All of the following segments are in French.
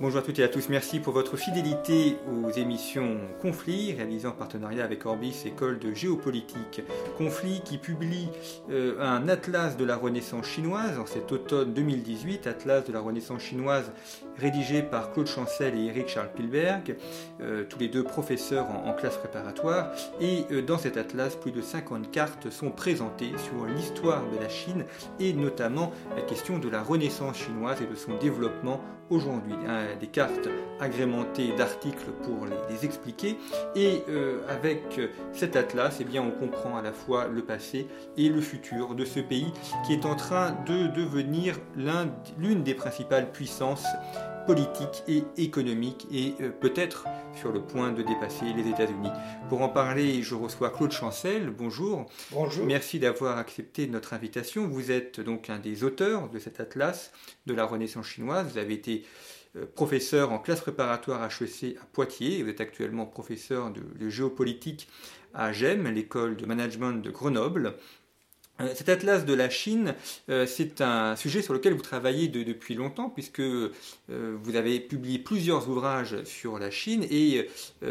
Bonjour à toutes et à tous, merci pour votre fidélité aux émissions Conflits, réalisées en partenariat avec Orbis, école de géopolitique. Conflits qui publie euh, un atlas de la Renaissance chinoise en cet automne 2018, atlas de la Renaissance chinoise rédigé par Claude Chancel et Eric Charles Pilberg, euh, tous les deux professeurs en, classe préparatoire. Et euh, dans cet atlas, plus de 50 cartes sont présentées sur l'histoire de la Chine et notamment la question de la Renaissance chinoise et de son développement aujourd'hui. Hein, des cartes agrémentées d'articles pour les, expliquer. Et euh, avec cet atlas, eh bien, on comprend à la fois le passé et le futur de ce pays qui est en train de devenir l'une des principales puissances politiques et économiques et euh, peut-être sur le point de dépasser les États-Unis. Pour en parler, je reçois Claude Chancel. Bonjour. Bonjour. Merci d'avoir accepté notre invitation. Vous êtes donc un des auteurs de cet atlas de la Renaissance chinoise. Vous avez été euh, professeur en classe préparatoire HEC à Poitiers. Vous êtes actuellement professeur de, géopolitique à GEM, l'école de management de Grenoble. Euh, cet atlas de la Chine, euh, c'est un sujet sur lequel vous travaillez depuis longtemps, puisque vous avez publié plusieurs ouvrages sur la Chine, et dès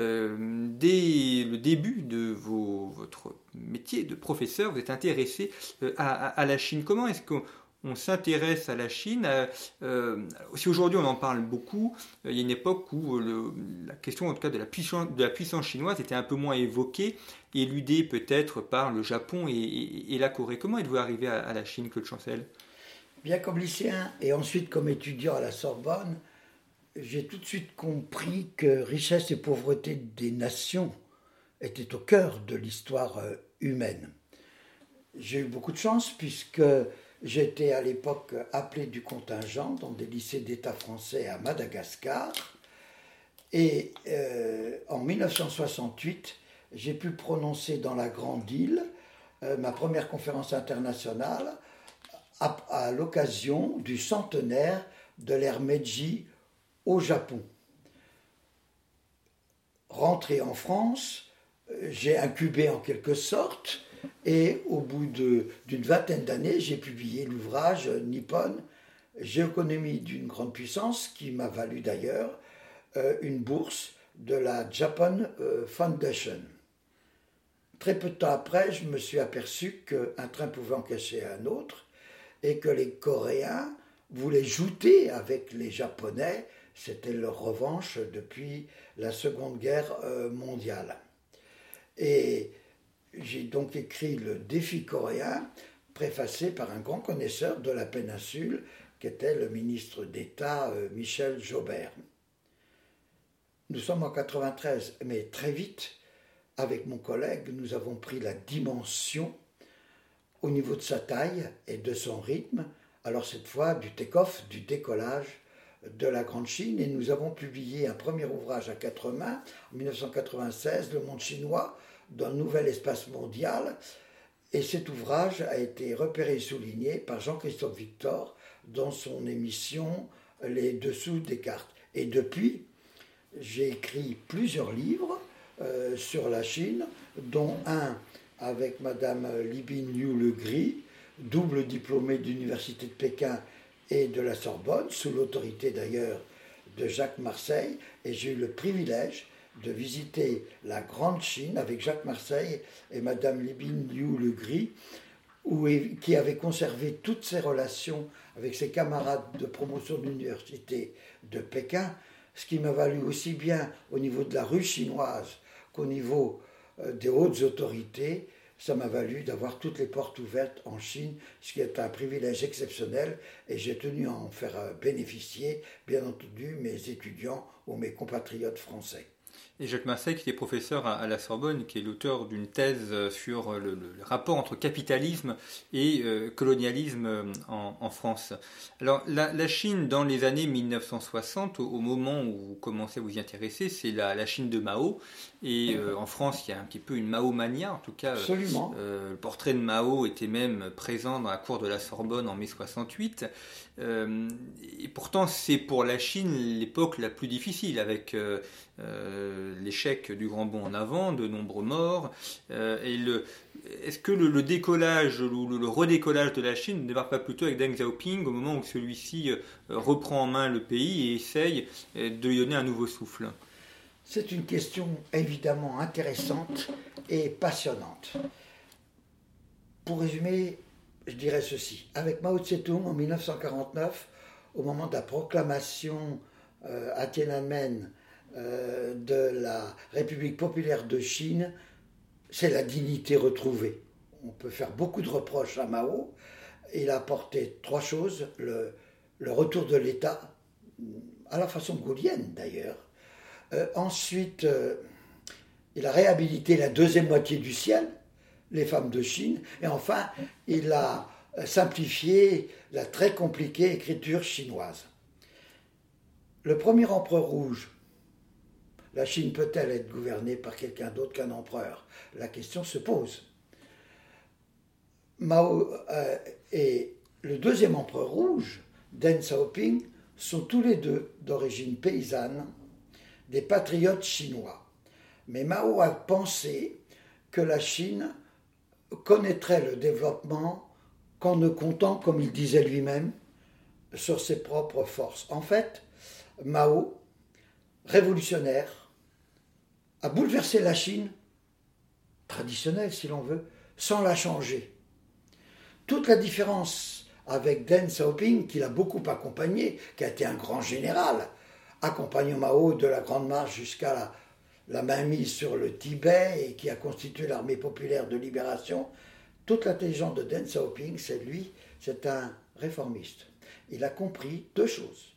le début de votre métier de professeur, vous êtes intéressé à, la Chine. Comment est-ce qu'on on s'intéresse à la Chine. Euh, euh, si aujourd'hui on en parle beaucoup, euh, il y a une époque où la question en tout cas de la, puissance, chinoise était un peu moins évoquée, éludée peut-être par le Japon et, la Corée. Comment êtes-vous arrivé à, la Chine, Claude Chancel? Bien comme lycéen et ensuite comme étudiant à la Sorbonne, j'ai tout de suite compris que richesse et pauvreté des nations étaient au cœur de l'histoire humaine. J'ai eu beaucoup de chance puisque J'étais à l'époque appelé du contingent dans des lycées d'État français à Madagascar. Et euh, en 1968, j'ai pu prononcer dans la Grande Île euh, ma première conférence internationale à, à l'occasion du centenaire de l'ère Meiji au Japon. Rentré en France, euh, j'ai incubé en quelque sorte et au bout d'une vingtaine d'années, j'ai publié l'ouvrage Nippon, Géoéconomie d'une grande puissance, qui m'a valu d'ailleurs euh, une bourse de la Japan euh, Foundation. Très peu de temps après, je me suis aperçu qu'un train pouvait en cacher un autre et que les Coréens voulaient jouter avec les Japonais. C'était leur revanche depuis la Seconde Guerre euh, mondiale. Et j'ai donc écrit le défi coréen, préfacé par un grand connaisseur de la péninsule, qui était le ministre d'État euh, Michel Jaubert. Nous sommes en 93, mais très vite, avec mon collègue, nous avons pris la dimension au niveau de sa taille et de son rythme, alors cette fois du take-off, du décollage de la Grande Chine, et nous avons publié un premier ouvrage à quatre mains, en 1996, Le monde chinois, d'un nouvel espace mondial. Et cet ouvrage a été repéré et souligné par Jean-Christophe Victor dans son émission Les Dessous des cartes. Et depuis, j'ai écrit plusieurs livres euh, sur la Chine, dont un avec Madame Libin Liu Le Gris, double diplômée d'Université de Pékin et de la Sorbonne, sous l'autorité d'ailleurs de Jacques Marseille, et j'ai eu le privilège de visiter la Grande Chine avec Jacques Marseille et Madame Libin Liu Le Gris, qui avait conservé toutes ses relations avec ses camarades de promotion de l'université de Pékin, ce qui m'a valu aussi bien au niveau de la rue chinoise qu'au niveau euh, des hautes autorités. Ça m'a valu d'avoir toutes les portes ouvertes en Chine, ce qui est un privilège exceptionnel et j'ai tenu à en faire euh, bénéficier, bien entendu, mes étudiants ou mes compatriotes français. Et Jacques Marseille, qui est professeur à, la Sorbonne, qui est l'auteur d'une thèse sur le, rapport entre capitalisme et euh, colonialisme euh, en, France. Alors, la, Chine, dans les années 1960, au, moment où vous commencez à vous y intéresser, c'est la, Chine de Mao. Et euh, en France, il y a un petit peu une Mao-mania, en tout cas. Absolument. le portrait de Mao était même présent dans la cour de la Sorbonne en mai 68. et pourtant, c'est pour la Chine l'époque la plus difficile, avec euh, l'échec du grand bond en avant, de nombreux morts. Euh, et le, est-ce que le, décollage ou le, redécollage de la Chine ne démarre pas plutôt avec Deng Xiaoping au moment où celui-ci euh, reprend en main le pays et essaye de lui donner un nouveau souffle? C'est une question évidemment intéressante et passionnante. Pour résumer, je dirais ceci. Avec Mao Tse-tung en 1949, au moment de la proclamation à Tiananmen euh, de la République populaire de Chine, c'est la dignité retrouvée. On peut faire beaucoup de reproches à Mao. Il a apporté trois choses. Le, retour de l'État, à la façon gaulienne d'ailleurs. Euh, ensuite, euh, il a réhabilité la deuxième moitié du ciel, les femmes de Chine. Et enfin, il a simplifié la très compliquée écriture chinoise. Le premier empereur rouge, la Chine peut-elle être gouvernée par quelqu'un d'autre qu'un empereur? La question se pose. Mao euh, et le deuxième empereur rouge, Deng Xiaoping, sont tous les deux d'origine paysanne, des patriotes chinois. Mais Mao a pensé que la Chine connaîtrait le développement qu'en ne comptant, comme il disait lui-même, sur ses propres forces. En fait, Mao, révolutionnaire, a bouleversé la Chine, traditionnelle si l'on veut, sans la changer. Toute la différence avec Deng Xiaoping, qui l'a beaucoup accompagné, qui a été un grand général, accompagnant Mao de la Grande Marche jusqu'à la, la mainmise sur le Tibet et qui a constitué l'armée populaire de libération, toute l'intelligence de Deng Xiaoping, c'est lui, c'est un réformiste. Il a compris deux choses.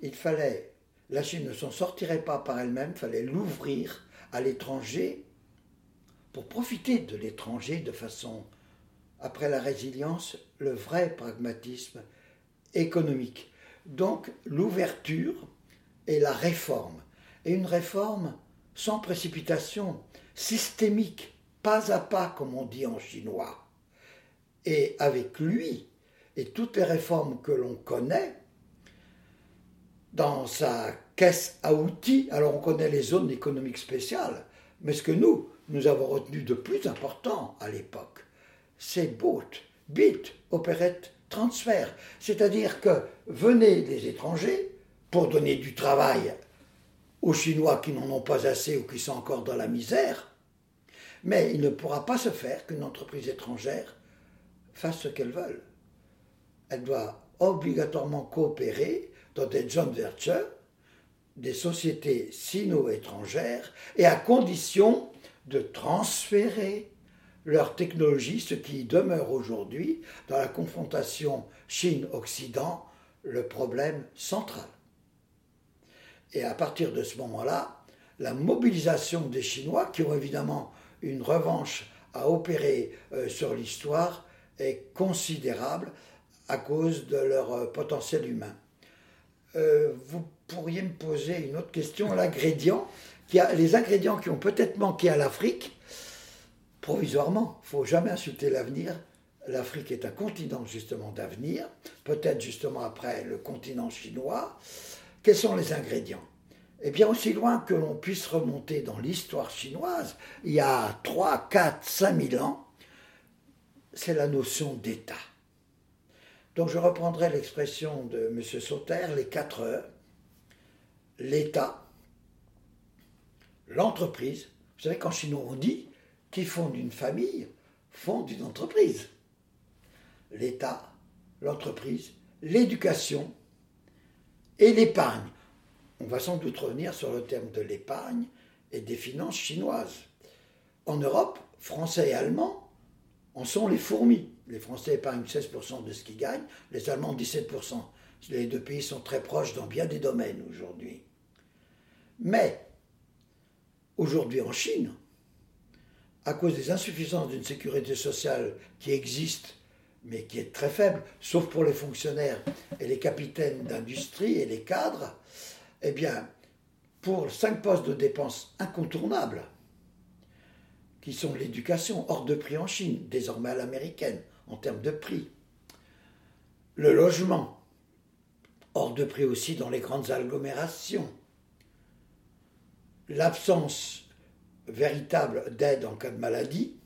Il fallait, la Chine ne s'en sortirait pas par elle-même, il fallait l'ouvrir à l'étranger pour profiter de l'étranger de façon, après la résilience, le vrai pragmatisme économique. Donc l'ouverture et la réforme. Et une réforme sans précipitation, systémique, pas à pas comme on dit en chinois. Et avec lui et toutes les réformes que l'on connaît, dans sa caisse à outils, alors on connaît les zones économiques spéciales, mais ce que nous, nous avons retenu de plus important à l'époque, c'est BOT, Bit, Opérette, Transfert. C'est-à-dire que venaient les étrangers pour donner du travail aux Chinois qui n'en ont pas assez ou qui sont encore dans la misère, mais il ne pourra pas se faire qu'une entreprise étrangère fasse ce qu'elle veut. Elle doit obligatoirement coopérer dans des joint ventures, des sociétés sino-étrangères, et à condition de transférer leur technologie, ce qui demeure aujourd'hui, dans la confrontation Chine-Occident, le problème central. Et à partir de ce moment-là, la mobilisation des Chinois, qui ont évidemment une revanche à opérer euh, sur l'histoire, est considérable à cause de leur euh, potentiel humain. Euh, vous pourriez me poser une autre question, l'ingrédient, qui a, les ingrédients qui ont peut-être manqué à l'Afrique, provisoirement, il faut jamais insulter l'avenir. L'Afrique est un continent justement d'avenir, peut-être justement après le continent chinois. Quels sont les ingrédients? Eh bien, aussi loin que l'on puisse remonter dans l'histoire chinoise, il y a 3, 4, 5 000 ans, c'est la notion d'État. Donc je reprendrai l'expression de M. Sauter, les quatre heures. L'État, l'entreprise. Vous savez qu'en chinois on dit qui fonde une famille fonde une entreprise. L'État, l'entreprise, l'éducation et l'épargne. On va sans doute revenir sur le terme de l'épargne et des finances chinoises. En Europe, français et allemands en sont les fourmis. Les Français épargnent 16% de ce qu'ils gagnent, les Allemands 17%. Les deux pays sont très proches dans bien des domaines aujourd'hui. Mais aujourd'hui en Chine, à cause des insuffisances d'une sécurité sociale qui existe, mais qui est très faible, sauf pour les fonctionnaires et les capitaines d'industrie et les cadres, eh bien, pour cinq postes de dépenses incontournables, qui sont l'éducation hors de prix en Chine, désormais à l'américaine, en termes de prix, le logement, hors de prix aussi dans les grandes agglomérations, l'absence véritable d'aide en cas de maladie,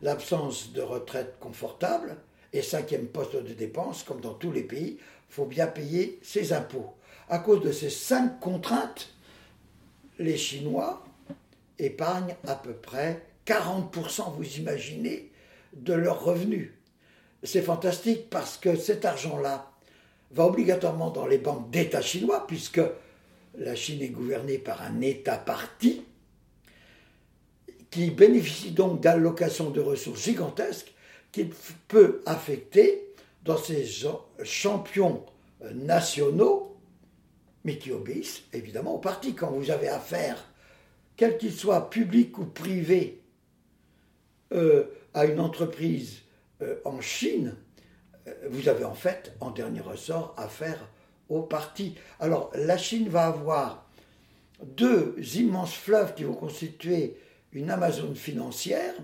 l'absence de retraite confortable, et cinquième poste de dépense, comme dans tous les pays, il faut bien payer ses impôts. À cause de ces cinq contraintes, les Chinois épargnent à peu près 40%, vous imaginez, de leurs revenus. C'est fantastique parce que cet argent-là va obligatoirement dans les banques d'État chinois, puisque la Chine est gouvernée par un État parti, qui bénéficie donc d'allocations de ressources gigantesques qu'il peut affecter dans ses champions nationaux, mais qui obéissent évidemment au parti. Quand vous avez affaire, quel qu'il soit public ou privé, euh, à une entreprise euh, en Chine, euh, vous avez en fait, en dernier ressort, affaire au parti. Alors la Chine va avoir deux immenses fleuves qui vont constituer une Amazon financière,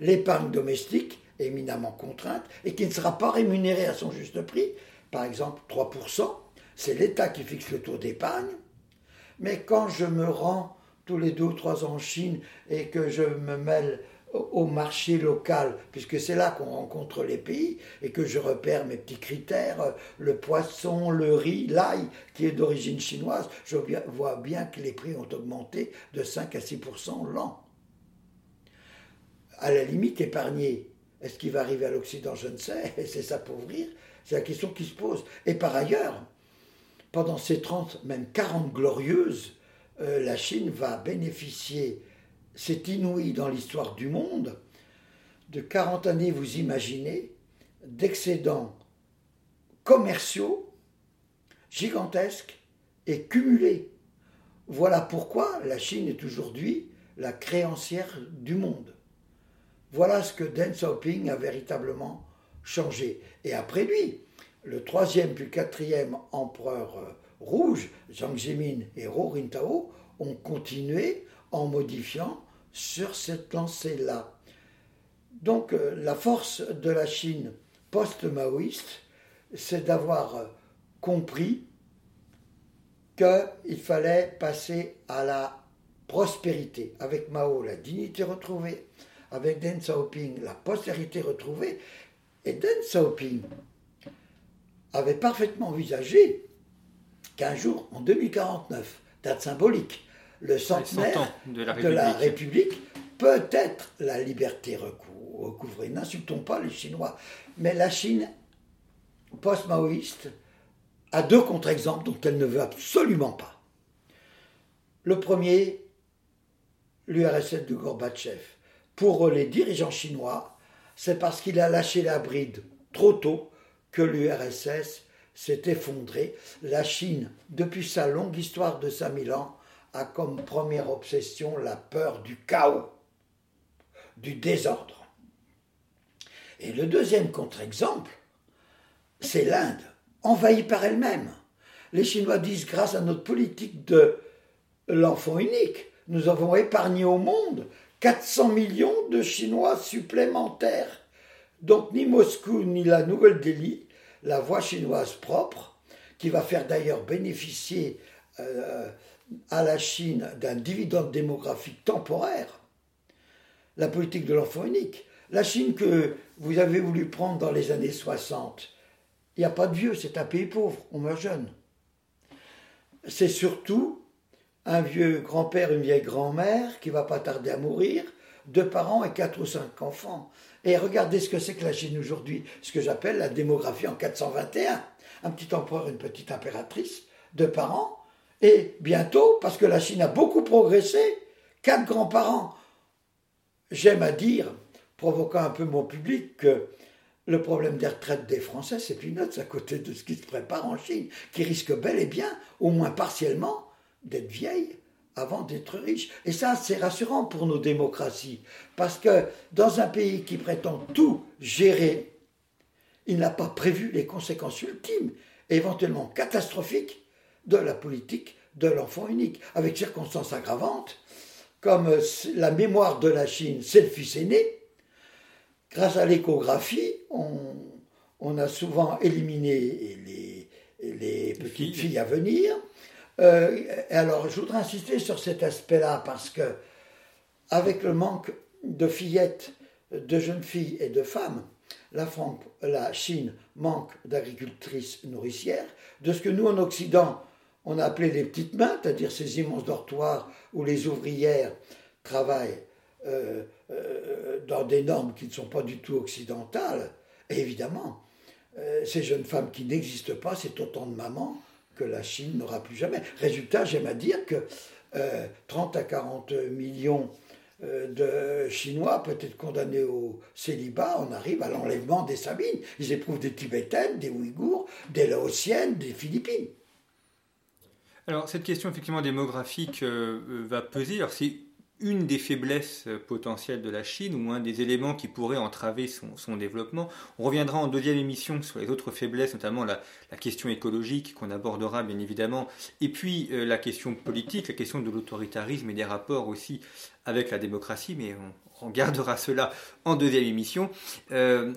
l'épargne domestique, éminemment contrainte, et qui ne sera pas rémunérée à son juste prix, par exemple 3%, c'est l'État qui fixe le taux d'épargne, mais quand je me rends tous les deux ou trois ans en Chine et que je me mêle au marché local, puisque c'est là qu'on rencontre les pays, et que je repère mes petits critères, le poisson, le riz, l'ail, qui est d'origine chinoise, je vois bien que les prix ont augmenté de 5 à 6 l'an. À la limite, épargner, est-ce qu'il va arriver à l'Occident? Je ne sais, c'est s'appauvrir, c'est la question qui se pose. Et par ailleurs, pendant ces 30, même 40 glorieuses, euh, la Chine va bénéficier c'est inouï dans l'histoire du monde, de 40 années, vous imaginez, d'excédents commerciaux gigantesques et cumulés. Voilà pourquoi la Chine est aujourd'hui la créancière du monde. Voilà ce que Deng Xiaoping a véritablement changé. Et après lui, le troisième puis quatrième empereur euh, rouge, Jiang Zemin et Ro Rintao, ont continué en modifiant sur cette lancée-là. Donc euh, la force de la Chine post-maoïste, c'est d'avoir euh, compris qu'il fallait passer à la prospérité. Avec Mao, la dignité retrouvée. Avec Deng Xiaoping, la postérité retrouvée. Et Deng Xiaoping avait parfaitement envisagé qu'un jour, en 2049, date symbolique, le centenaire de la République, peut-être la liberté recouvrée. N'insultons pas les Chinois. Mais la Chine post-maoïste a deux contre-exemples dont elle ne veut absolument pas. Le premier, l'URSS de Gorbatchev. Pour les dirigeants chinois, c'est parce qu'il a lâché la bride trop tôt que l'URSS s'est effondrée. La Chine, depuis sa longue histoire de 5000 ans, a comme première obsession la peur du chaos, du désordre. Et le deuxième contre-exemple, c'est l'Inde, envahie par elle-même. Les Chinois disent, grâce à notre politique de l'enfant unique, nous avons épargné au monde 400 millions de Chinois supplémentaires. Donc ni Moscou ni la Nouvelle-Delhi, la voie chinoise propre, qui va faire d'ailleurs bénéficier euh, à la Chine d'un dividende démographique temporaire, la politique de l'enfant unique. La Chine que vous avez voulu prendre dans les années 60, il n'y a pas de vieux, c'est un pays pauvre, on meurt jeune. C'est surtout un vieux grand-père, une vieille grand-mère qui va pas tarder à mourir, deux parents et quatre ou cinq enfants. Et regardez ce que c'est que la Chine aujourd'hui, ce que j'appelle la démographie en 421. Un petit empereur, une petite impératrice, deux parents, et bientôt, parce que la Chine a beaucoup progressé, quatre grands-parents. J'aime à dire, provoquant un peu mon public, que le problème des retraites des Français, c'est peanuts à côté de ce qui se prépare en Chine, qui risque bel et bien, au moins partiellement, d'être vieille avant d'être riche. Et ça, c'est rassurant pour nos démocraties. Parce que dans un pays qui prétend tout gérer, il n'a pas prévu les conséquences ultimes, éventuellement catastrophiques, de la politique de l'enfant unique, avec circonstances aggravantes, comme la mémoire de la Chine, c'est le fils aîné. Grâce à l'échographie, on, a souvent éliminé les, les petites filles à venir. Euh, alors, je voudrais insister sur cet aspect-là parce que, avec le manque de fillettes, de jeunes filles et de femmes, la, France, la Chine manque d'agricultrices nourricières. De ce que nous, en Occident, on a appelé les petites mains, c'est-à-dire ces immenses dortoirs où les ouvrières travaillent euh, euh, dans des normes qui ne sont pas du tout occidentales. Et évidemment, ces jeunes femmes qui n'existent pas, c'est autant de mamans que la Chine n'aura plus jamais. Résultat, j'aime à dire que 30 euh, à 40 millions euh, de Chinois, peut-être condamnés au célibat, on arrive à l'enlèvement des Sabines. Ils éprouvent des Tibétaines, des Ouïghours, des Laotiennes, des Philippines. Alors cette question effectivement démographique euh, va peser. Alors c'est une des faiblesses euh, potentielles de la Chine ou un des éléments qui pourrait entraver son, développement. On reviendra en deuxième émission sur les autres faiblesses, notamment la, question écologique qu'on abordera bien évidemment, et puis euh, la question politique, la question de l'autoritarisme et des rapports aussi avec la démocratie, mais on, on gardera cela en deuxième émission. Euh,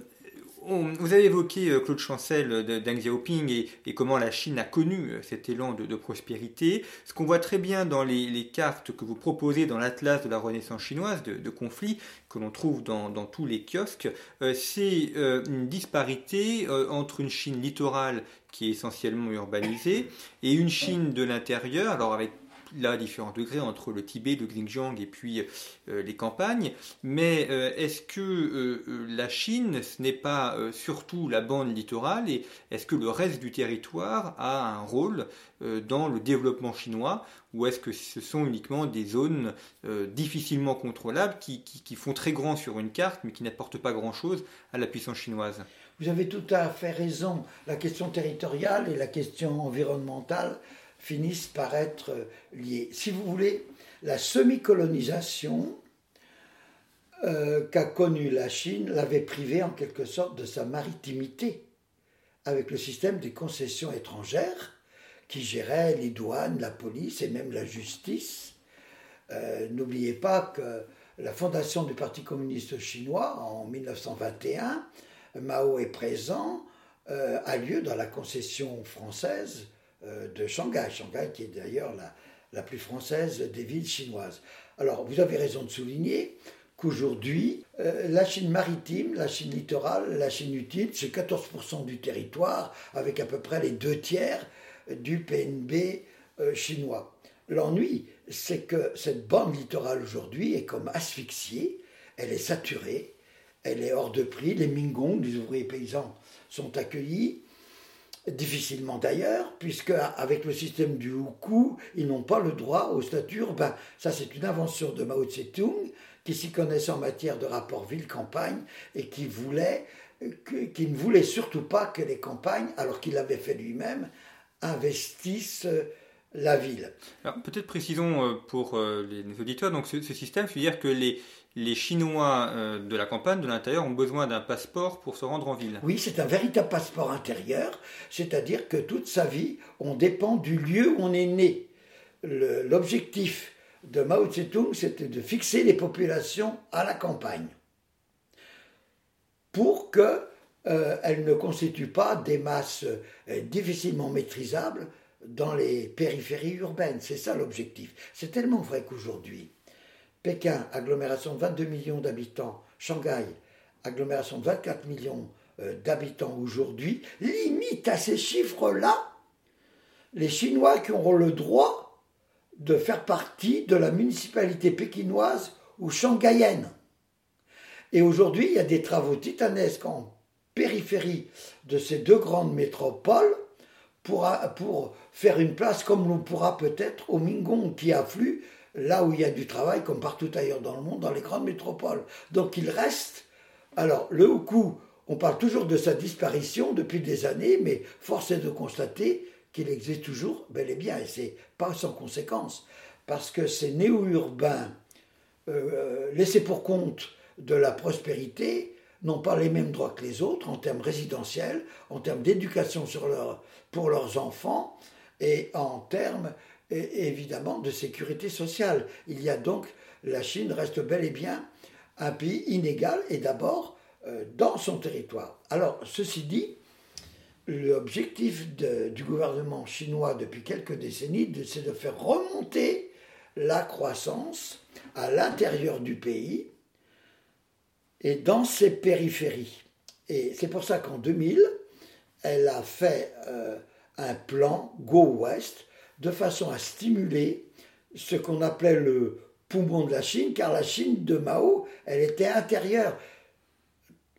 vous avez évoqué euh, Claude Chancel Deng Xiaoping et, comment la Chine a connu euh, cet élan de, prospérité. Ce qu'on voit très bien dans les, cartes que vous proposez dans l'Atlas de la Renaissance chinoise de, conflits que l'on trouve dans, tous les kiosques, euh, c'est une disparité entre une Chine littorale qui est essentiellement urbanisée et une Chine de l'intérieur, alors avec là différents degrés entre le Tibet, le Xinjiang et puis euh, les campagnes. Mais euh, est-ce que euh, la Chine, ce n'est pas surtout la bande littorale et est-ce que le reste du territoire a un rôle dans le développement chinois ou est-ce que ce sont uniquement des zones difficilement contrôlables qui, qui, font très grand sur une carte mais qui n'apportent pas grand-chose à la puissance chinoise? Vous avez tout à fait raison. La question territoriale et la question environnementale finissent par être liées. Si vous voulez, la semi-colonisation euh, qu'a connue la Chine l'avait privée en quelque sorte de sa maritimité avec le système des concessions étrangères qui gérait les douanes, la police et même la justice. Euh, n'oubliez pas que la fondation du Parti communiste chinois en 1921, Mao est présent, euh, a lieu dans la concession française euh, de Shanghai. Shanghai qui est d'ailleurs la, plus française des villes chinoises. Alors, vous avez raison de souligner qu'aujourd'hui, euh, la Chine maritime, la Chine littorale, la Chine utile, c'est 14% du territoire, avec à peu près les deux tiers du PNB euh, chinois. L'ennui, c'est que cette bande littorale aujourd'hui est comme asphyxiée, elle est saturée, elle est hors de prix, les Mingong, les ouvriers paysans, sont accueillis, Difficilement d'ailleurs, puisque avec le système du Hukou, ils n'ont pas le droit au statut urbain. Ça, c'est une invention de Mao Tse-tung, qui s'y connaissait en matière de rapport ville-campagne et qui voulait, qui ne voulait surtout pas que les campagnes, alors qu'il l'avait fait lui-même, investissent la ville. peut-être précisons euh, pour euh, les auditeurs, donc ce, ce système, c'est-à-dire que les, les Chinois euh, de la campagne, de l'intérieur, ont besoin d'un passeport pour se rendre en ville. Oui, c'est un véritable passeport intérieur, c'est-à-dire que toute sa vie, on dépend du lieu où on est né. L'objectif de Mao Tse-tung, c'était de fixer les populations à la campagne pour qu'elles euh, ne constituent pas des masses euh, difficilement maîtrisables dans les périphéries urbaines. C'est ça l'objectif. C'est tellement vrai qu'aujourd'hui, Pékin, agglomération de 22 millions d'habitants, Shanghai, agglomération de 24 millions euh, d'habitants aujourd'hui, limite à ces chiffres-là les Chinois qui auront le droit de faire partie de la municipalité pékinoise ou shanghaïenne. Et aujourd'hui, il y a des travaux titanesques en périphérie de ces deux grandes métropoles pour, pour faire une place comme l'on pourra peut-être au Mingong qui afflue là où il y a du travail, comme partout ailleurs dans le monde, dans les grandes métropoles. Donc il reste. Alors, le Hukou, on parle toujours de sa disparition depuis des années, mais force est de constater qu'il existe toujours bel et bien, et c'est pas sans conséquence. parce que ces néo-urbains euh, laissés pour compte de la prospérité n'ont pas les mêmes droits que les autres en termes résidentiels, en termes d'éducation pour leurs enfants et en termes évidemment de sécurité sociale. Il y a donc, la Chine reste bel et bien un pays inégal et d'abord euh, dans son territoire. Alors, ceci dit, l'objectif du gouvernement chinois depuis quelques décennies, c'est de faire remonter la croissance à l'intérieur du pays et dans ses périphéries. Et c'est pour ça qu'en 2000, elle a fait euh, un plan Go West de façon à stimuler ce qu'on appelait le poumon de la Chine, car la Chine de Mao, elle était intérieure.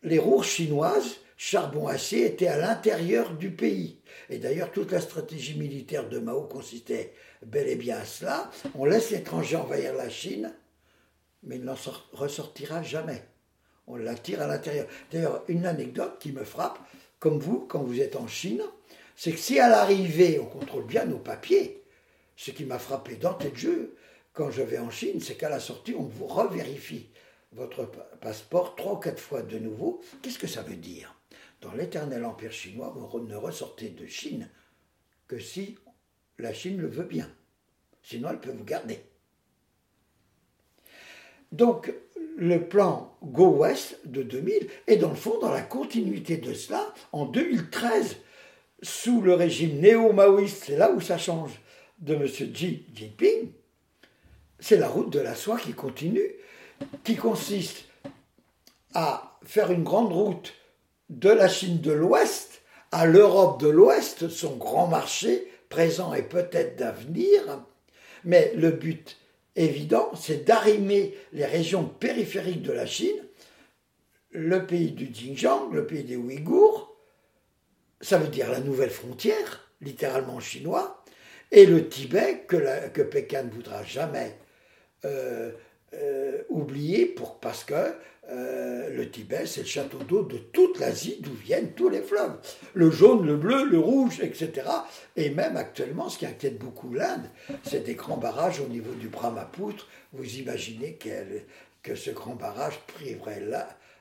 Les roures chinoises, charbon-acier, étaient à l'intérieur du pays. Et d'ailleurs, toute la stratégie militaire de Mao consistait bel et bien à cela. On laisse l'étranger envahir la Chine, mais il n'en ressortira jamais. On l'attire à l'intérieur. D'ailleurs, une anecdote qui me frappe, comme vous, quand vous êtes en Chine, c'est que si à l'arrivée, on contrôle bien nos papiers, ce qui m'a frappé d'entrée de jeu quand je vais en Chine, c'est qu'à la sortie, on vous revérifie votre passeport trois ou quatre fois de nouveau. Qu'est-ce que ça veut dire? Dans l'éternel empire chinois, vous ne ressortez de Chine que si la Chine le veut bien. Sinon, elle peut vous garder. Donc, le plan Go West de 2000 est dans le fond dans la continuité de cela. En 2013, sous le régime néo-maoïste, c'est là où ça change, de M. Xi Jinping, c'est la route de la soie qui continue, qui consiste à faire une grande route de la Chine de l'Ouest à l'Europe de l'Ouest, son grand marché présent et peut-être d'avenir. Mais le but évident, c'est d'arrimer les régions périphériques de la Chine, le pays du Xinjiang, le pays des Ouïghours, ça veut dire la nouvelle frontière, littéralement chinois, et le Tibet que, Pékin ne voudra jamais euh, euh, oublier pour, parce que euh, le Tibet, c'est le château d'eau de toute l'Asie d'où viennent tous les fleuves. Le jaune, le bleu, le rouge, etc. Et même actuellement, ce qui inquiète beaucoup l'Inde, c'est des grands barrages au niveau du Brahmapoutre. Vous imaginez que ce grand barrage priverait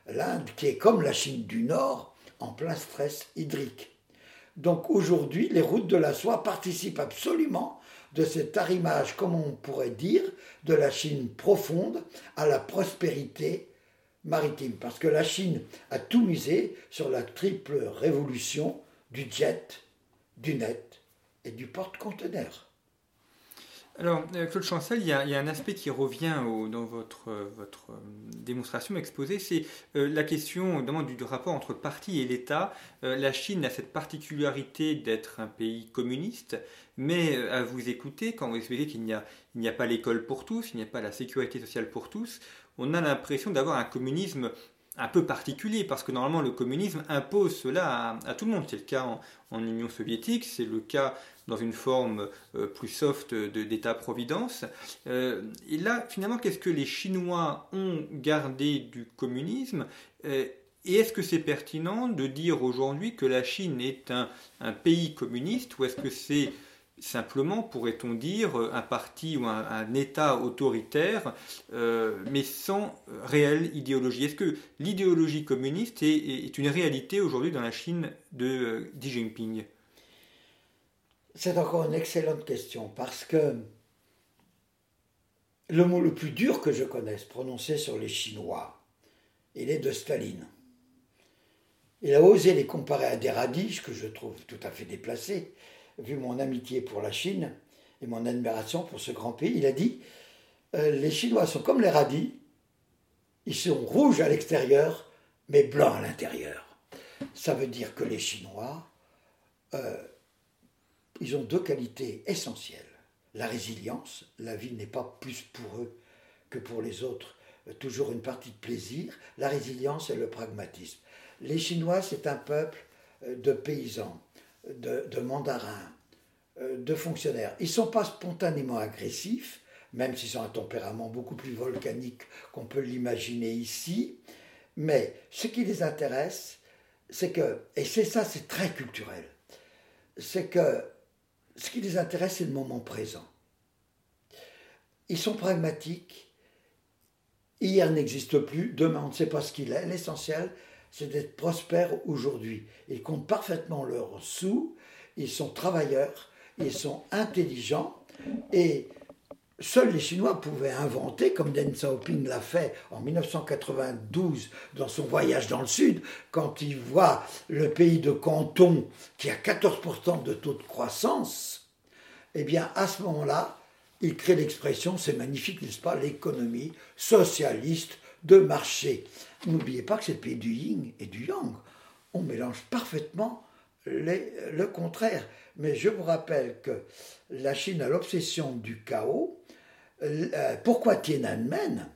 l'Inde, qui est comme la Chine du Nord, en plein stress hydrique. Donc aujourd'hui, les routes de la soie participent absolument de cet arrimage, comme on pourrait dire, de la Chine profonde à la prospérité maritime. Parce que la Chine a tout misé sur la triple révolution du jet, du net et du porte-conteneurs. Alors, euh, Claude Chancel, il y, a, un aspect qui revient dans votre, votre euh, démonstration exposée, c'est euh, la question du, rapport entre parti et l'État. la Chine a cette particularité d'être un pays communiste, mais à vous écouter, quand vous expliquez qu'il n'y a, a pas l'école pour tous, il n'y a pas la sécurité sociale pour tous, on a l'impression d'avoir un communisme un peu particulier, parce que normalement le communisme impose cela à, tout le monde. C'est le cas en Union soviétique, c'est le cas dans une forme euh, plus soft d'État-providence. Euh, et là, finalement, qu'est-ce que les Chinois ont gardé du communisme euh, et est-ce que c'est pertinent de dire aujourd'hui que la Chine est un, pays communiste ou est-ce que c'est simplement, pourrait-on dire, un parti ou un, État autoritaire, mais sans réelle idéologie? Est-ce que l'idéologie communiste est, une réalité aujourd'hui dans la Chine de Xi Jinping? C'est encore une excellente question parce que le mot le plus dur que je connaisse prononcé sur les Chinois, il est de Staline. Il a osé les comparer à des radiges que je trouve tout à fait déplacés, vu mon amitié pour la Chine et mon admiration pour ce grand pays. Il a dit euh, Les Chinois sont comme les radis, ils sont rouges à l'extérieur, mais blancs à l'intérieur. Ça veut dire que les Chinois euh, ils ont deux qualités essentielles. La résilience, la vie n'est pas plus pour eux que pour les autres, toujours une partie de plaisir. La résilience et le pragmatisme. Les Chinois, c'est un peuple euh, de paysans, de, mandarins, euh, de fonctionnaires. Ils ne sont pas spontanément agressifs, même s'ils ont un tempérament beaucoup plus volcanique qu'on peut l'imaginer ici. Mais ce qui les intéresse, c'est que, et c'est ça, c'est très culturel, c'est que ce qui les intéresse, c'est le moment présent. ils sont pragmatiques. Hier n'existe plus, demain on ne sait pas ce qu'il est. L'essentiel, c'est d'être prospère aujourd'hui. Ils comptent parfaitement leurs sous, ils sont travailleurs, ils sont intelligents et Seuls les Chinois pouvaient inventer, comme Deng Xiaoping l'a fait en 1992 dans son voyage dans le Sud, quand il voit le pays de Canton qui a 14% de taux de croissance, eh bien à ce moment-là, il crée l'expression, c'est magnifique, n'est-ce pas, l'économie socialiste de marché. N'oubliez pas que c'est le pays du yin et du yang. On mélange parfaitement le contraire. Mais je vous rappelle que la Chine a l'obsession du chaos. Euh, pourquoi Tiananmen?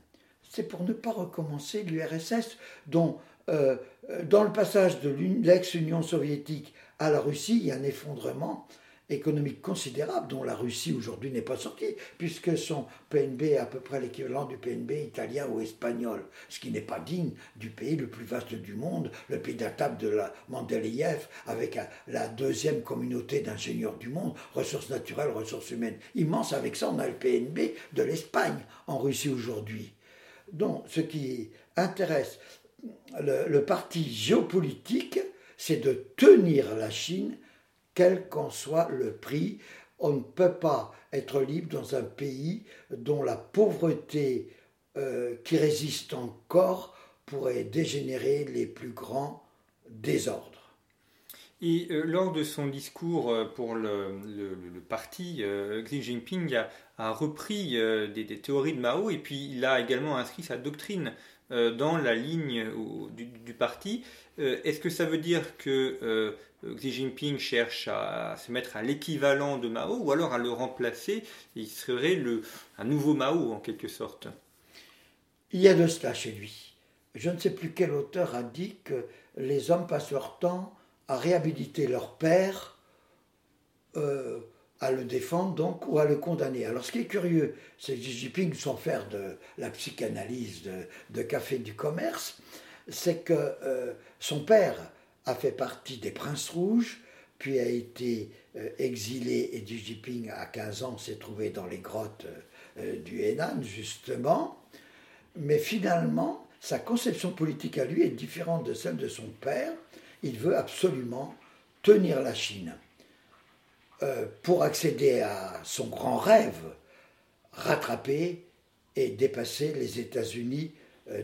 C'est pour ne pas recommencer l'URSS, dont euh, dans le passage de l'ex-Union soviétique à la Russie, il y a un effondrement économique considérable dont la Russie aujourd'hui n'est pas sortie, puisque son PNB est à peu près l'équivalent du PNB italien ou espagnol, ce qui n'est pas digne du pays le plus vaste du monde, le pays table de la Mendeleïev, avec la deuxième communauté d'ingénieurs du monde, ressources naturelles, ressources humaines immenses. Avec ça, on a le PNB de l'Espagne en Russie aujourd'hui. Donc, ce qui intéresse le parti géopolitique, c'est de tenir la Chine quel qu'en soit le prix. On ne peut pas être libre dans un pays dont la pauvreté euh, qui résiste encore pourrait dégénérer les plus grands désordres. Et euh, lors de son discours euh, pour le, parti, Xi Jinping a, repris des, théories de Mao et puis il a également inscrit sa doctrine dans la ligne du, parti. Est-ce que ça veut dire que Xi Jinping cherche à se mettre à l'équivalent de Mao ou alors à le remplacer. Il serait le, un nouveau Mao en quelque sorte. Il y a de cela chez lui. Je ne sais plus quel auteur a dit que les hommes passent leur temps à réhabiliter leur père, euh, à le défendre donc ou à le condamner. Alors ce qui est curieux, c'est que Xi Jinping, sans faire de la psychanalyse de, café du commerce, c'est que euh, son père a fait partie des Princes Rouges, puis a été euh, exilé et Xi Jinping à 15 ans s'est trouvé dans les grottes euh, du Henan justement. Mais finalement, sa conception politique à lui est différente de celle de son père. Il veut absolument tenir la Chine. Euh, pour accéder à son grand rêve, rattraper et dépasser les États-Unis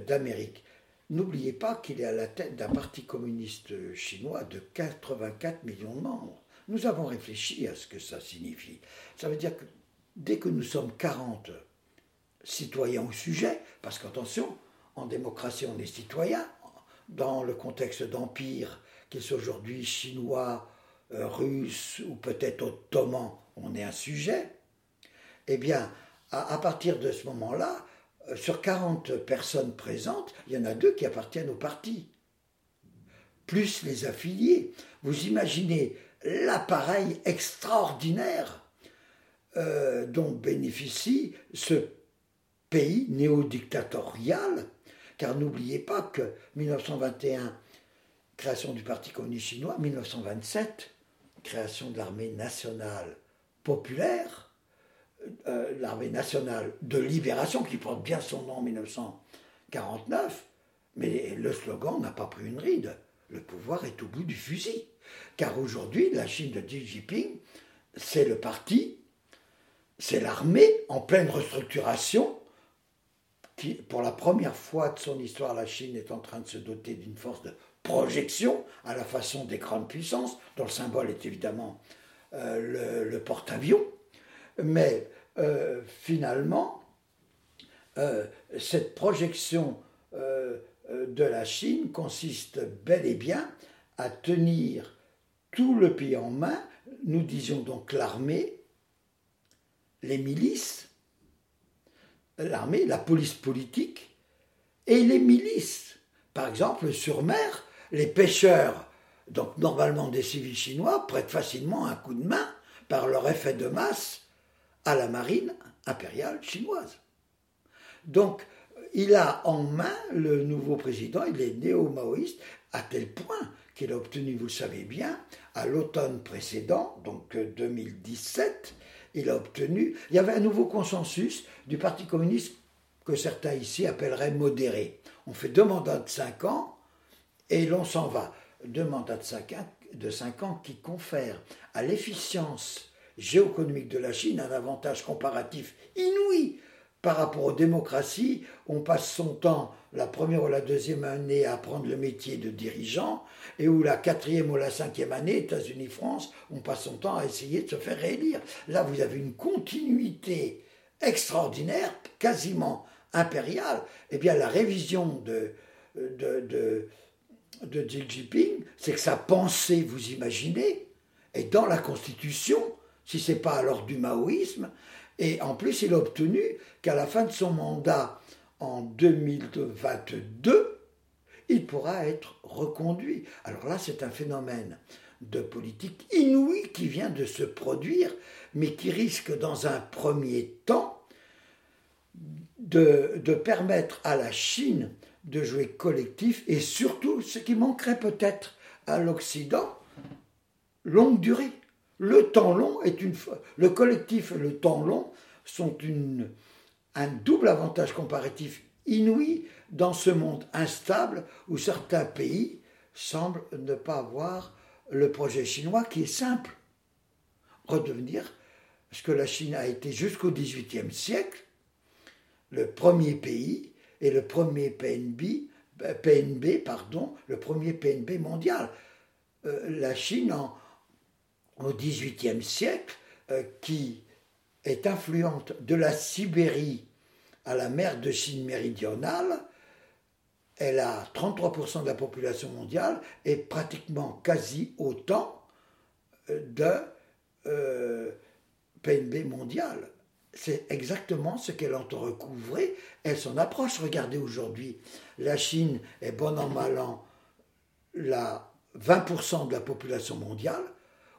d'Amérique. N'oubliez pas qu'il est à la tête d'un parti communiste chinois de 84 millions de membres. Nous avons réfléchi à ce que ça signifie. Ça veut dire que dès que nous sommes 40 citoyens au sujet, parce qu'attention, en démocratie on est citoyen, dans le contexte d'empire, qu'il soit aujourd'hui chinois, euh, russe ou peut-être ottoman, on est un sujet, eh bien, à partir de ce moment-là, sur 40 personnes présentes, il y en a deux qui appartiennent au parti, plus les affiliés. Vous imaginez l'appareil extraordinaire euh, dont bénéficie ce pays néo-dictatorial, car n'oubliez pas que 1921, création du Parti communiste chinois, 1927, création de l'armée nationale populaire, euh, l'armée nationale de libération, qui porte bien son nom en 1949, mais le slogan n'a pas pris une ride. Le pouvoir est au bout du fusil. Car aujourd'hui, la Chine de Xi Jinping, c'est le parti, c'est l'armée en pleine restructuration, qui, pour la première fois de son histoire, la Chine est en train de se doter d'une force de projection à la façon des grandes puissances, dont le symbole est évidemment euh, le porte-avions. Mais euh, finalement, euh, cette projection euh, de la Chine consiste bel et bien à tenir tout le pays en main. Nous disions donc l'armée, les milices, l'armée, la police politique et les milices. Par exemple, sur mer, les pêcheurs, donc normalement des civils chinois, prêtent facilement un coup de main par leur effet de masse à la marine impériale chinoise. Donc, il a en main le nouveau président, il est néo-maoïste, à tel point qu'il a obtenu, vous le savez bien, à l'automne précédent, donc 2017, il a obtenu, il y avait un nouveau consensus du Parti communiste que certains ici appelleraient modéré. On fait deux mandats de cinq ans et l'on s'en va. Deux mandats de cinq ans, de cinq ans qui confèrent à l'efficience géoéconomique de la Chine un avantage comparatif inouï par rapport aux démocraties. On passe son temps, la première ou la deuxième année, à apprendre le métier de dirigeant, et où la quatrième ou la cinquième année, États-Unis, France, on passe son temps à essayer de se faire réélire. Là, vous avez une continuité extraordinaire, quasiment impériale. Eh bien, la révision de, de, de, de Xi Jinping, c'est que sa pensée, vous imaginez, est dans la Constitution, si ce n'est pas alors du maoïsme, et en plus, il a obtenu qu'à la fin de son mandat, en 2022, il pourra être reconduit. Alors là, c'est un phénomène de politique inouï qui vient de se produire, mais qui risque dans un premier temps de, de permettre à la Chine de jouer collectif et surtout, ce qui manquerait peut-être à l'Occident, longue durée. Le temps long est une. Le collectif et le temps long sont un double avantage comparatif inouï dans ce monde instable où certains pays semblent ne pas avoir le projet chinois qui est simple. Redevenir, parce que la Chine a été jusqu'au XVIIIe siècle le premier pays et le premier PNB, PNB pardon, le premier PNB mondial. Euh, la Chine, en, au XVIIIe siècle, euh, qui est influente de la Sibérie à la mer de Chine méridionale, elle a 33% de la population mondiale et pratiquement quasi autant euh, de euh, PNB mondial. C'est exactement ce qu'elle entend recouvrer. Elle s'en approche. Regardez aujourd'hui, la Chine est bon an mal an la 20% de la population mondiale.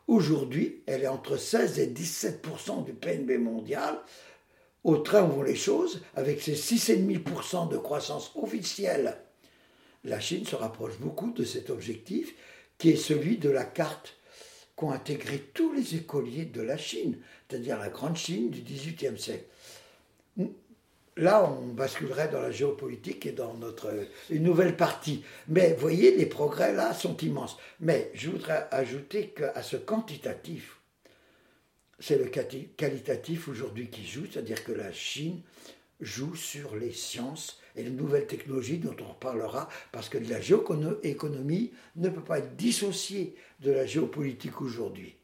Aujourd'hui, elle est entre 16 et 17% du PNB mondial. Au train où vont les choses, avec ses 6,5% de croissance officielle, la Chine se rapproche beaucoup de cet objectif qui est celui de la carte qu'ont intégré tous les écoliers de la Chine, c'est-à-dire la grande Chine du XVIIIe siècle là, on basculerait dans la géopolitique et dans notre une nouvelle partie. Mais voyez, les progrès là sont immenses. Mais je voudrais ajouter qu'à ce quantitatif, c'est le qualitatif aujourd'hui qui joue, c'est-à-dire que la Chine joue sur les sciences et les nouvelles technologies dont on reparlera, parce que la géoéconomie ne peut pas être dissociée de la géopolitique aujourd'hui.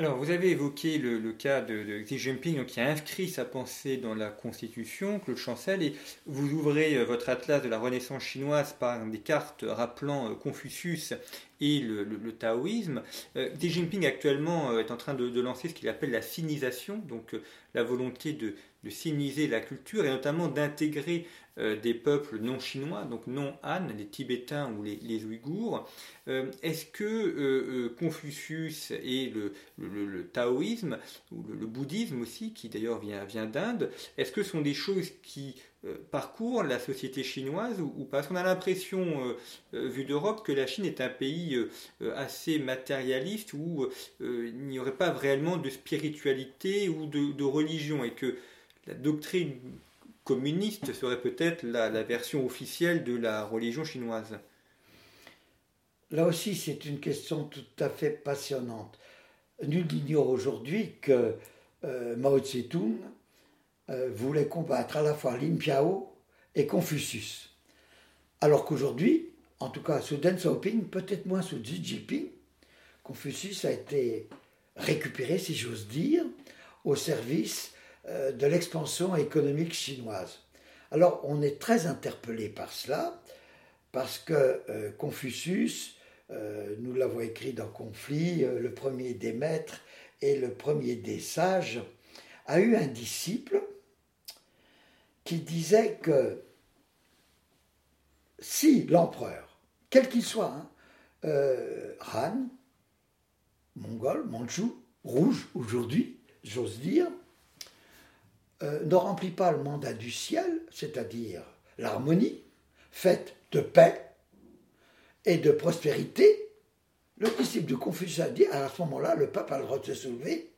Alors, vous avez évoqué le, cas de, Xi Jinping qui a inscrit sa pensée dans la Constitution, Claude Chancel, et vous ouvrez euh, votre atlas de la Renaissance chinoise par des cartes rappelant euh, Confucius et le, taoïsme. Euh, Xi Jinping actuellement est en train de, lancer ce qu'il appelle la sinisation, donc la volonté de, siniser la culture et notamment d'intégrer des peuples non chinois, donc non Han, les Tibétains ou les, Ouïghours. Euh, est-ce que euh, Confucius et le, taoïsme, ou le, bouddhisme aussi, qui d'ailleurs vient, vient d'Inde, est-ce que ce sont des choses qui parcourent la société chinoise ou, pas? Parce qu'on a l'impression, vu d'Europe, que la Chine est un pays assez matérialiste où il n'y aurait pas réellement de spiritualité ou de religion et que la doctrine communiste serait peut-être la, version officielle de la religion chinoise. Là aussi, c'est une question tout à fait passionnante. Nul n'ignore aujourd'hui que euh, Mao Tse-tung euh, voulait combattre à la fois Lin Piao et Confucius. Alors qu'aujourd'hui, en tout cas sous Deng Xiaoping, peut-être moins sous Xi Jinping, Confucius a été récupéré, si j'ose dire, au service de l'expansion économique chinoise. Alors on est très interpellé par cela, parce que euh, Confucius, euh, nous l'avons écrit dans Conflit, le premier des maîtres et le premier des sages, a eu un disciple qui disait que si l'empereur, quel qu'il soit, hein, Han, mongol, manchou, rouge aujourd'hui, j'ose dire, euh, ne remplit pas le mandat du ciel, c'est-à-dire l'harmonie, faite de paix et de prospérité, le disciple de Confucius a dit à ce moment-là, le peuple a le droit de se soulever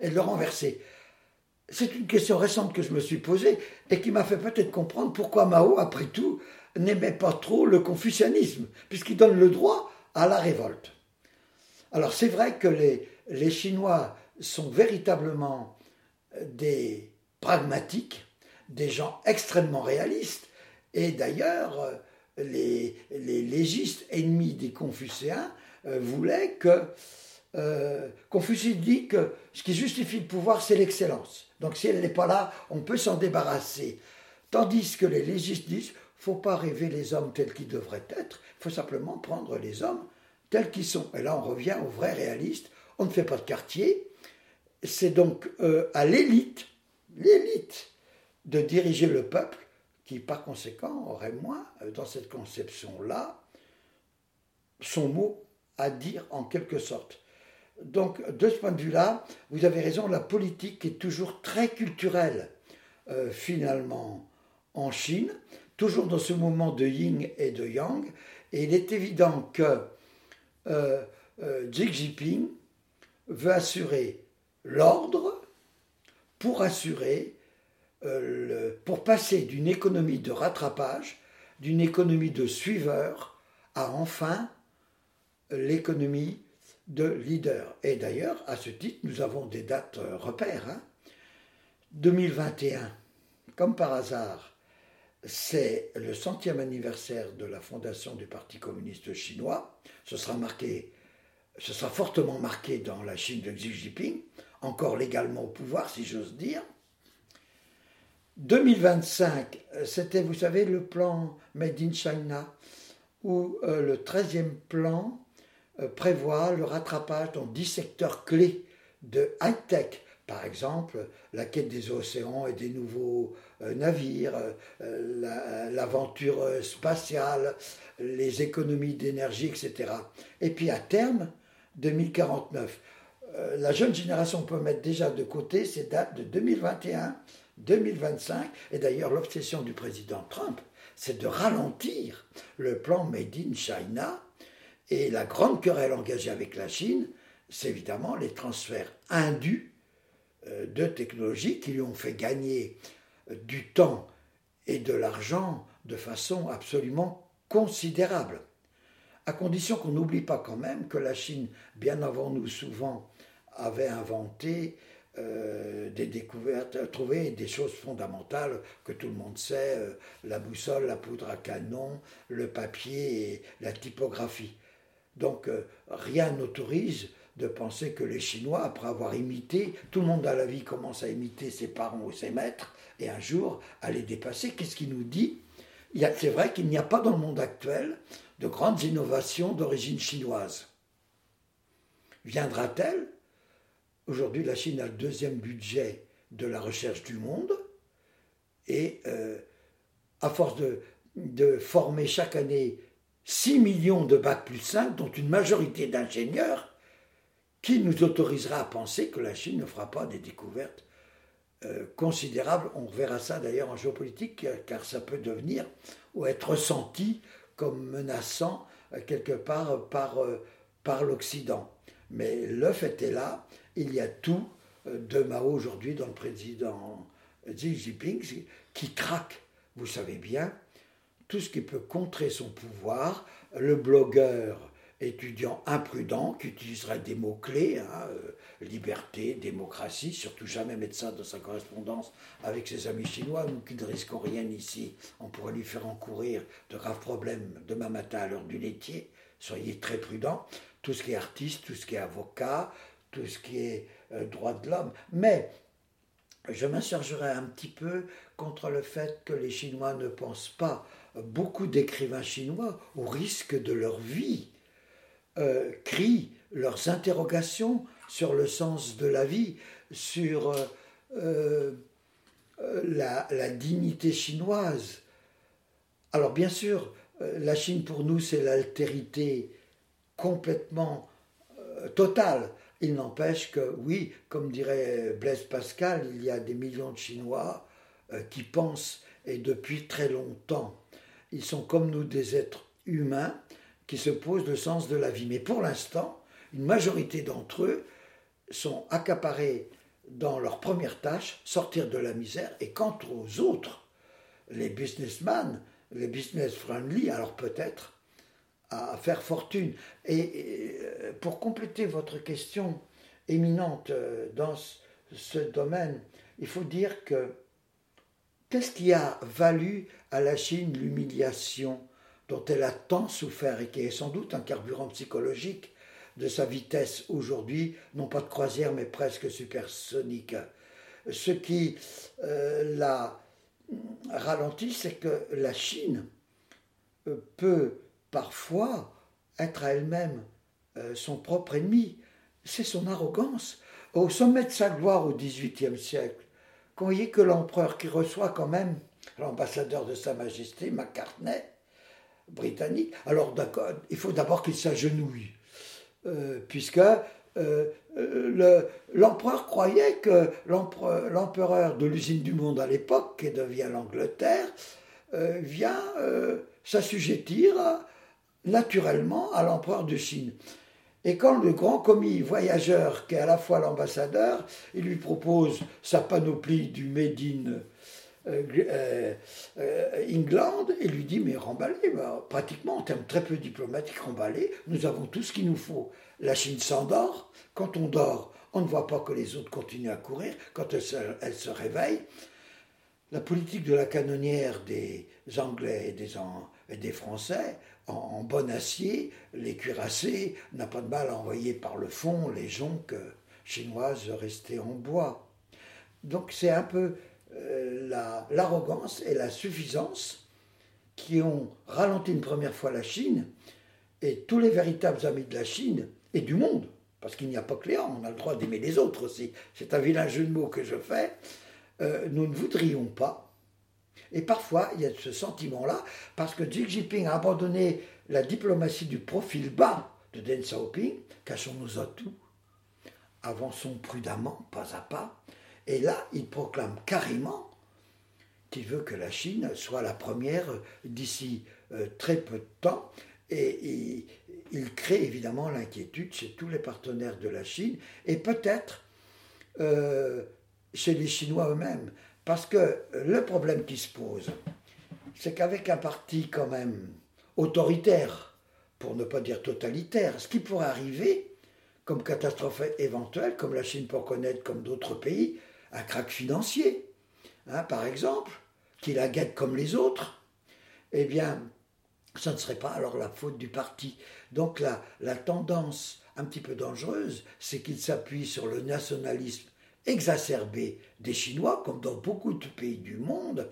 et de le renverser C'est une question récente que je me suis posée et qui m'a fait peut-être comprendre pourquoi Mao, après tout, n'aimait pas trop le confucianisme, puisqu'il donne le droit à la révolte. Alors c'est vrai que les, les Chinois sont véritablement des pragmatiques, des gens extrêmement réalistes, et d'ailleurs les, les légistes ennemis des Confucéens euh, voulaient que euh, Confucius dit que ce qui justifie le pouvoir, c'est l'excellence. Donc si elle n'est pas là, on peut s'en débarrasser. Tandis que les légistes disent, faut pas rêver les hommes tels qu'ils devraient être, faut simplement prendre les hommes tels qu'ils sont. Et là, on revient aux vrais réalistes. On ne fait pas de quartier. C'est donc euh, à l'élite, l'élite, de diriger le peuple qui, par conséquent, aurait moins, euh, dans cette conception-là, son mot à dire en quelque sorte. Donc, de ce point de vue-là, vous avez raison, la politique est toujours très culturelle, euh, finalement, en Chine, toujours dans ce moment de yin et de yang, et il est évident que euh, Xi Jinping veut assurer l'ordre pour assurer euh, pour passer d'une économie de rattrapage, d'une économie de suiveur, à enfin l'économie de leader. Et d'ailleurs, à ce titre, nous avons des dates euh, repères. 2021, hein. comme par hasard, c'est le centième anniversaire de la fondation du Parti communiste chinois. Ce sera marqué, ce sera fortement marqué dans la Chine de Xi Jinping, encore légalement au pouvoir, si j'ose dire. 2025, euh, c'était, vous savez, le plan Made in China, où euh, le 13e plan euh, prévoit le rattrapage dans 10 secteurs clés de high-tech. Par exemple, la quête des océans et des nouveaux navires, l'aventure spatiale, les économies d'énergie, etc. Et puis à terme, 2049. La jeune génération peut mettre déjà de côté ces dates de 2021 2025. Et d'ailleurs, l'obsession du président Trump, c'est de ralentir le plan Made in China. Et la grande querelle engagée avec la Chine, c'est évidemment les transferts indus euh, de technologies qui lui ont fait gagner euh, du temps et de l'argent de façon absolument considérable. À condition qu'on n'oublie pas quand même que la Chine, bien avant nous souvent, avait inventé euh, des découvertes, trouver des choses fondamentales que tout le monde sait, euh, la boussole, la poudre à canon, le papier et la typographie. Donc euh, rien n'autorise de penser que les Chinois, après avoir imité, tout le monde dans la vie commence à imiter ses parents ou ses maîtres, et un jour à les dépasser. Qu'est-ce qu'il nous dit? C'est vrai qu'il n'y a pas dans le monde actuel de grandes innovations d'origine chinoise. Viendra-t-elle? Aujourd'hui, la Chine a le deuxième budget de la recherche du monde et euh, à force de, former chaque année 6 millions de bacs plus 5, dont une majorité d'ingénieurs, qui nous autorisera à penser que la Chine ne fera pas des découvertes euh, considérables. On verra ça d'ailleurs en géopolitique, car ça peut devenir ou être ressenti comme menaçant euh, quelque part par, par l'Occident. Mais le fait est là, il y a tout euh, de Mao aujourd'hui dans le président Xi Jinping qui craque, vous savez bien, tout ce qui peut contrer son pouvoir, le blogueur étudiant imprudent qui utiliserait des mots-clés, hein, euh, liberté, démocratie, surtout jamais mettre ça dans sa correspondance avec ses amis chinois, nous qui ne risquons rien ici, on pourrait lui faire encourir de graves problèmes demain matin à l'heure du laitier, soyez très prudents, tout ce qui est artiste, tout ce qui est avocat, tout ce qui est euh, droit de l'homme. Mais je m'insurgerai un petit peu contre le fait que les Chinois ne pensent pas. Beaucoup d'écrivains chinois, au risque de leur vie, euh, crient leurs interrogations sur le sens de la vie, sur euh, la, la, dignité chinoise. Alors bien sûr, la Chine pour nous, c'est l'altérité complètement totale. Il n'empêche que, oui, comme dirait Blaise Pascal, il y a des millions de Chinois euh, qui pensent, et depuis très longtemps, ils sont comme nous des êtres humains qui se posent le sens de la vie. Mais pour l'instant, une majorité d'entre eux sont accaparés dans leur première tâche, sortir de la misère, et quant aux autres, les businessmen, les business friendly, alors peut-être à faire fortune. Et pour compléter votre question éminente euh, dans ce domaine, il faut dire que qu'est-ce qui a valu à la Chine l'humiliation dont elle a tant souffert et qui est sans doute un carburant psychologique de sa vitesse aujourd'hui, non pas de croisière mais presque supersonique. Ce qui euh, l'a ralenti, c'est que la Chine euh, peut parfois être à elle-même euh, son propre ennemi. C'est son arrogance. Au sommet de sa gloire au XVIIIe siècle, quand voyez que l'empereur qui reçoit quand même l'ambassadeur de Sa Majesté, Macartney, britannique, alors d'accord, il faut d'abord qu'il s'agenouille, euh, puisque euh, l'empereur croyait que l'empereur de l'usine du monde à l'époque, qui devient l'Angleterre, vient s'assujettir naturellement à l'empereur de Chine. Et quand le grand commis voyageur, qui est à la fois l'ambassadeur, il lui propose sa panoplie du Made in euh, euh, euh, England, il lui dit Mais remballé, bah, pratiquement en termes très peu diplomatiques, remballé, nous avons tout ce qu'il nous faut. La Chine s'endort. Quand on dort, on ne voit pas que les autres continuent à courir. Quand elle se, réveille, la politique de la canonnière des Anglais et des, et des Français en, bon acier, les cuirassés, n'a pas de mal à envoyer par le fond les jonques chinoises restées en bois. Donc c'est un peu euh, l'arrogance et la suffisance qui ont ralenti une première fois la Chine et tous les véritables amis de la Chine et du monde, parce qu'il n'y a pas que les on a le droit d'aimer les autres aussi. C'est un vilain jeu de mots que je fais. Euh, nous ne voudrions pas et parfois, il y a ce sentiment-là, parce que Xi Jinping a abandonné la diplomatie du profil bas de Deng Xiaoping, cachons-nous à tout, avançons prudemment, pas à pas, et là, il proclame carrément qu'il veut que la Chine soit la première d'ici euh, très peu de temps, et, il crée évidemment l'inquiétude chez tous les partenaires de la Chine, et peut-être euh, chez les Chinois eux-mêmes. Parce que le problème qui se pose, c'est qu'avec un parti quand même autoritaire, pour ne pas dire totalitaire, ce qui pourrait arriver comme catastrophe éventuelle, comme la Chine peut connaître, comme d'autres pays, un crack financier, hein, par exemple, qui la guette comme les autres, eh bien, ce ne serait pas alors la faute du parti. Donc la, la tendance un petit peu dangereuse, c'est qu'il s'appuie sur le nationalisme exacerbée des Chinois, comme dans beaucoup de pays du monde,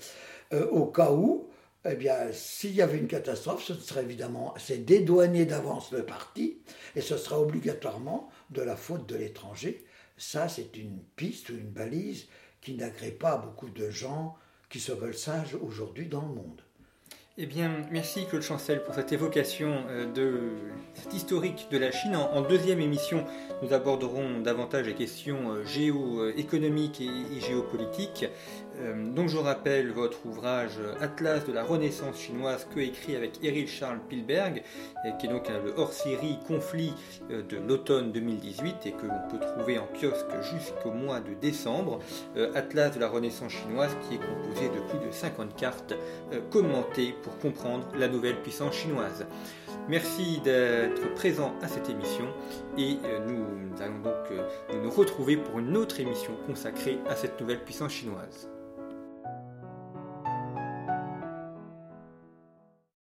euh, au cas où, eh bien, s'il y avait une catastrophe, ce serait évidemment, c'est dédouaner d'avance le parti, et ce sera obligatoirement de la faute de l'étranger. Ça, c'est une piste ou une balise qui n'agrée pas beaucoup de gens qui se veulent sages aujourd'hui dans le monde. Eh bien, merci Claude Chancel pour cette évocation euh, de cette historique de la Chine. En, deuxième émission, nous aborderons davantage les questions euh, géoéconomiques et, géopolitiques. Euh, donc, je rappelle votre ouvrage Atlas de la Renaissance chinoise, que écrit avec Erich Charles Pilberg, qui est donc le hors-série conflit de l'automne 2018 et que l'on peut trouver en kiosque jusqu'au mois de décembre. Atlas de la Renaissance chinoise, qui est composé de plus de 50 cartes commentées pour comprendre la nouvelle puissance chinoise. Merci d'être présent à cette émission et euh, nous allons donc euh, nous retrouver pour une autre émission consacrée à cette nouvelle puissance chinoise.